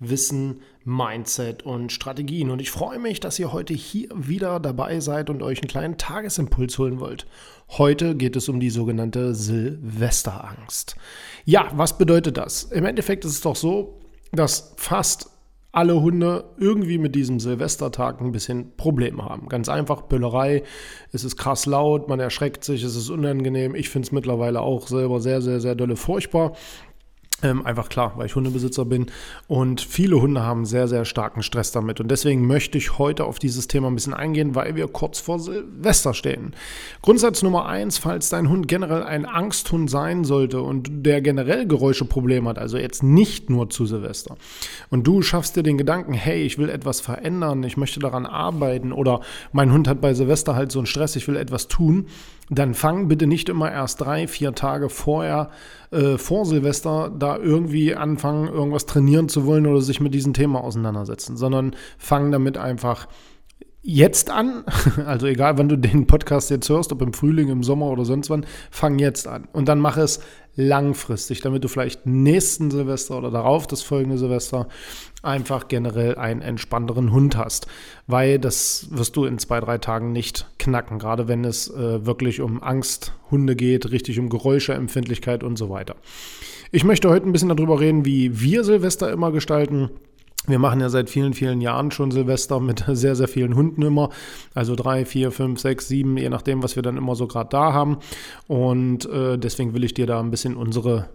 Wissen, Mindset und Strategien. Und ich freue mich, dass ihr heute hier wieder dabei seid und euch einen kleinen Tagesimpuls holen wollt. Heute geht es um die sogenannte Silvesterangst. Ja, was bedeutet das? Im Endeffekt ist es doch so, dass fast alle Hunde irgendwie mit diesem Silvestertag ein bisschen Probleme haben. Ganz einfach, Böllerei, es ist krass laut, man erschreckt sich, es ist unangenehm. Ich finde es mittlerweile auch selber sehr, sehr, sehr dolle furchtbar. Ähm, einfach klar, weil ich Hundebesitzer bin und viele Hunde haben sehr, sehr starken Stress damit. Und deswegen möchte ich heute auf dieses Thema ein bisschen eingehen, weil wir kurz vor Silvester stehen. Grundsatz Nummer eins, falls dein Hund generell ein Angsthund sein sollte und der generell Geräuscheprobleme hat, also jetzt nicht nur zu Silvester, und du schaffst dir den Gedanken, hey, ich will etwas verändern, ich möchte daran arbeiten oder mein Hund hat bei Silvester halt so einen Stress, ich will etwas tun, dann fang bitte nicht immer erst drei, vier Tage vorher, äh, vor Silvester, da irgendwie anfangen, irgendwas trainieren zu wollen oder sich mit diesem Thema auseinandersetzen, sondern fang damit einfach jetzt an, also egal wann du den Podcast jetzt hörst, ob im Frühling, im Sommer oder sonst wann, fang jetzt an. Und dann mach es langfristig, damit du vielleicht nächsten Silvester oder darauf das folgende Silvester einfach generell einen entspannteren Hund hast. Weil das wirst du in zwei, drei Tagen nicht knacken, gerade wenn es äh, wirklich um Angsthunde geht, richtig um Geräuscheempfindlichkeit und so weiter. Ich möchte heute ein bisschen darüber reden, wie wir Silvester immer gestalten wir machen ja seit vielen, vielen Jahren schon Silvester mit sehr, sehr vielen Hunden immer. Also drei, vier, fünf, sechs, sieben, je nachdem, was wir dann immer so gerade da haben. Und äh, deswegen will ich dir da ein bisschen unsere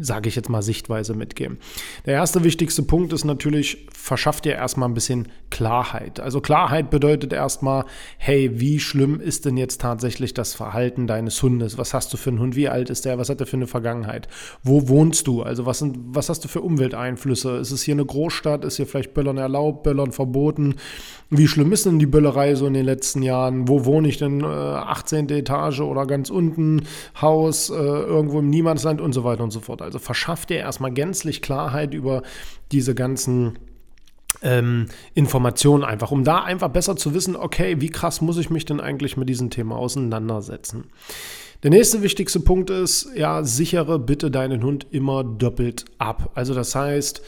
sage ich jetzt mal, Sichtweise mitgeben. Der erste wichtigste Punkt ist natürlich, verschafft dir erstmal ein bisschen Klarheit. Also Klarheit bedeutet erstmal, hey, wie schlimm ist denn jetzt tatsächlich das Verhalten deines Hundes? Was hast du für einen Hund? Wie alt ist der? Was hat er für eine Vergangenheit? Wo wohnst du? Also was, sind, was hast du für Umwelteinflüsse? Ist es hier eine Großstadt? Ist hier vielleicht Böllern erlaubt, Böllern verboten? Wie schlimm ist denn die Böllerei so in den letzten Jahren? Wo wohne ich denn? Äh, 18. Etage oder ganz unten? Haus, äh, irgendwo im Niemandsland und so weiter und so fort. Also verschafft dir erstmal gänzlich Klarheit über diese ganzen ähm, Informationen einfach, um da einfach besser zu wissen, okay, wie krass muss ich mich denn eigentlich mit diesem Thema auseinandersetzen? Der nächste wichtigste Punkt ist, ja, sichere bitte deinen Hund immer doppelt ab. Also das heißt,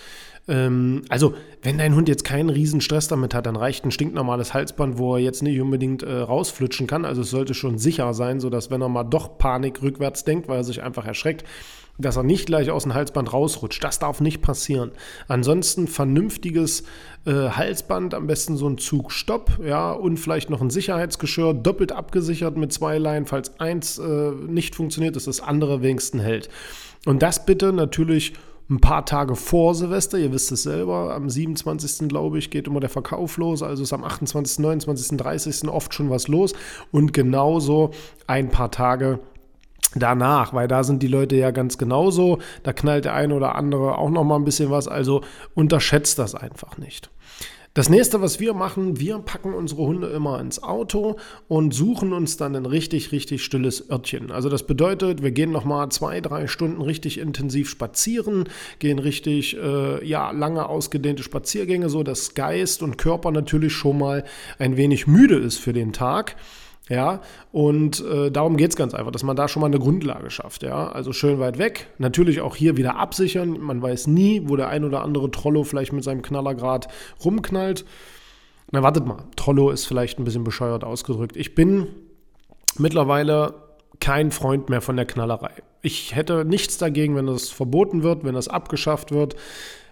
ähm, also, wenn dein Hund jetzt keinen riesen Stress damit hat, dann reicht ein stinknormales Halsband, wo er jetzt nicht unbedingt äh, rausflutschen kann. Also es sollte schon sicher sein, sodass wenn er mal doch Panik rückwärts denkt, weil er sich einfach erschreckt, dass er nicht gleich aus dem Halsband rausrutscht. Das darf nicht passieren. Ansonsten vernünftiges äh, Halsband, am besten so ein Zugstopp, ja, und vielleicht noch ein Sicherheitsgeschirr, doppelt abgesichert mit zwei Leinen, falls eins äh, nicht funktioniert, dass das andere wenigstens hält. Und das bitte natürlich ein paar Tage vor Silvester, ihr wisst es selber, am 27. glaube ich, geht immer der Verkauf los, also ist am 28., 29., 30. oft schon was los und genauso ein paar Tage danach, weil da sind die Leute ja ganz genauso, da knallt der eine oder andere auch noch mal ein bisschen was, also unterschätzt das einfach nicht. Das nächste, was wir machen, wir packen unsere Hunde immer ins Auto und suchen uns dann ein richtig, richtig stilles Örtchen. Also das bedeutet, wir gehen nochmal zwei, drei Stunden richtig intensiv spazieren, gehen richtig, äh, ja, lange ausgedehnte Spaziergänge, so dass Geist und Körper natürlich schon mal ein wenig müde ist für den Tag. Ja, und äh, darum geht es ganz einfach, dass man da schon mal eine Grundlage schafft. Ja, also schön weit weg. Natürlich auch hier wieder absichern. Man weiß nie, wo der ein oder andere Trollo vielleicht mit seinem Knallergrad rumknallt. Na, wartet mal. Trollo ist vielleicht ein bisschen bescheuert ausgedrückt. Ich bin mittlerweile kein Freund mehr von der Knallerei. Ich hätte nichts dagegen, wenn das verboten wird, wenn das abgeschafft wird.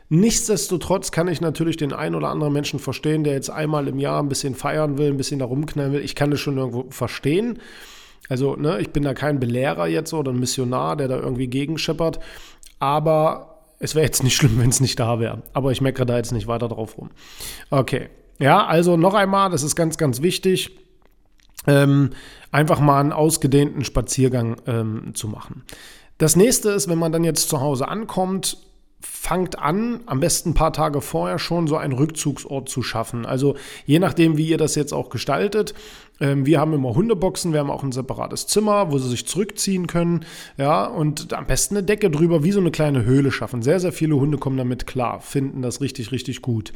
Nichtsdestotrotz kann ich natürlich den einen oder anderen Menschen verstehen, der jetzt einmal im Jahr ein bisschen feiern will, ein bisschen da rumknallen will. Ich kann das schon irgendwo verstehen. Also, ne, ich bin da kein Belehrer jetzt oder ein Missionar, der da irgendwie gegenscheppert. aber es wäre jetzt nicht schlimm, wenn es nicht da wäre. Aber ich meckere da jetzt nicht weiter drauf rum. Okay. Ja, also noch einmal, das ist ganz, ganz wichtig, ähm, einfach mal einen ausgedehnten Spaziergang ähm, zu machen. Das nächste ist, wenn man dann jetzt zu Hause ankommt, fangt an, am besten ein paar Tage vorher schon so einen Rückzugsort zu schaffen. Also je nachdem, wie ihr das jetzt auch gestaltet. Ähm, wir haben immer Hundeboxen, wir haben auch ein separates Zimmer, wo sie sich zurückziehen können. Ja, und am besten eine Decke drüber, wie so eine kleine Höhle schaffen. Sehr, sehr viele Hunde kommen damit klar, finden das richtig, richtig gut.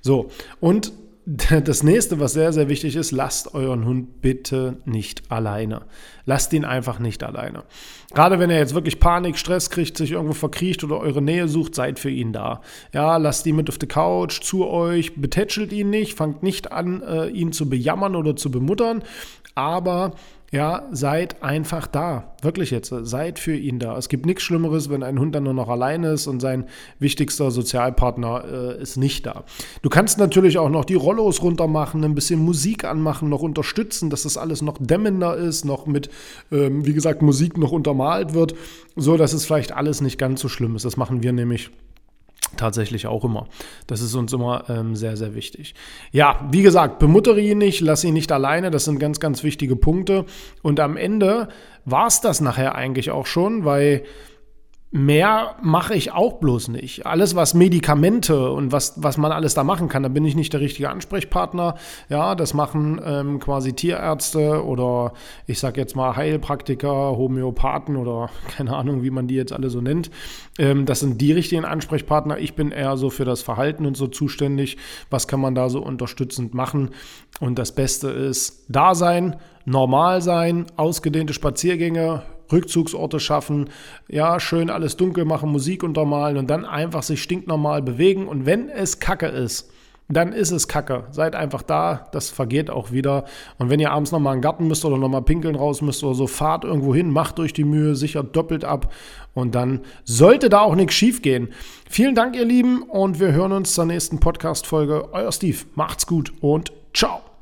So, und das nächste, was sehr, sehr wichtig ist, lasst euren Hund bitte nicht alleine. Lasst ihn einfach nicht alleine. Gerade wenn er jetzt wirklich Panik, Stress kriegt, sich irgendwo verkriecht oder eure Nähe sucht, seid für ihn da. Ja, lasst ihn mit auf die Couch, zu euch, betätschelt ihn nicht, fangt nicht an, äh, ihn zu bejammern oder zu bemuttern, aber ja, seid einfach da. Wirklich jetzt, seid für ihn da. Es gibt nichts Schlimmeres, wenn ein Hund dann nur noch alleine ist und sein wichtigster Sozialpartner äh, ist nicht da. Du kannst natürlich auch noch die Rollos runter machen, ein bisschen Musik anmachen, noch unterstützen, dass das alles noch dämmender ist, noch mit, ähm, wie gesagt, Musik noch untermalt wird, so dass es vielleicht alles nicht ganz so schlimm ist. Das machen wir nämlich tatsächlich auch immer. Das ist uns immer ähm, sehr, sehr wichtig. Ja, wie gesagt, bemuttere ihn nicht, lass ihn nicht alleine. Das sind ganz, ganz wichtige Punkte. Und am Ende war es das nachher eigentlich auch schon, weil Mehr mache ich auch bloß nicht. Alles, was Medikamente und was, was man alles da machen kann, da bin ich nicht der richtige Ansprechpartner. Ja, das machen ähm, quasi Tierärzte oder ich sage jetzt mal Heilpraktiker, Homöopathen oder keine Ahnung, wie man die jetzt alle so nennt. Ähm, das sind die richtigen Ansprechpartner. Ich bin eher so für das Verhalten und so zuständig. Was kann man da so unterstützend machen? Und das Beste ist da sein, normal sein, ausgedehnte Spaziergänge, Rückzugsorte schaffen, ja, schön alles dunkel machen, Musik untermalen und dann einfach sich stinknormal bewegen. Und wenn es Kacke ist, dann ist es Kacke. Seid einfach da, das vergeht auch wieder. Und wenn ihr abends nochmal in den Garten müsst oder nochmal pinkeln raus müsst oder so, fahrt irgendwo hin, macht euch die Mühe, sichert doppelt ab und dann sollte da auch nichts schief gehen. Vielen Dank, ihr Lieben, und wir hören uns zur nächsten Podcast-Folge. Euer Steve, macht's gut und ciao.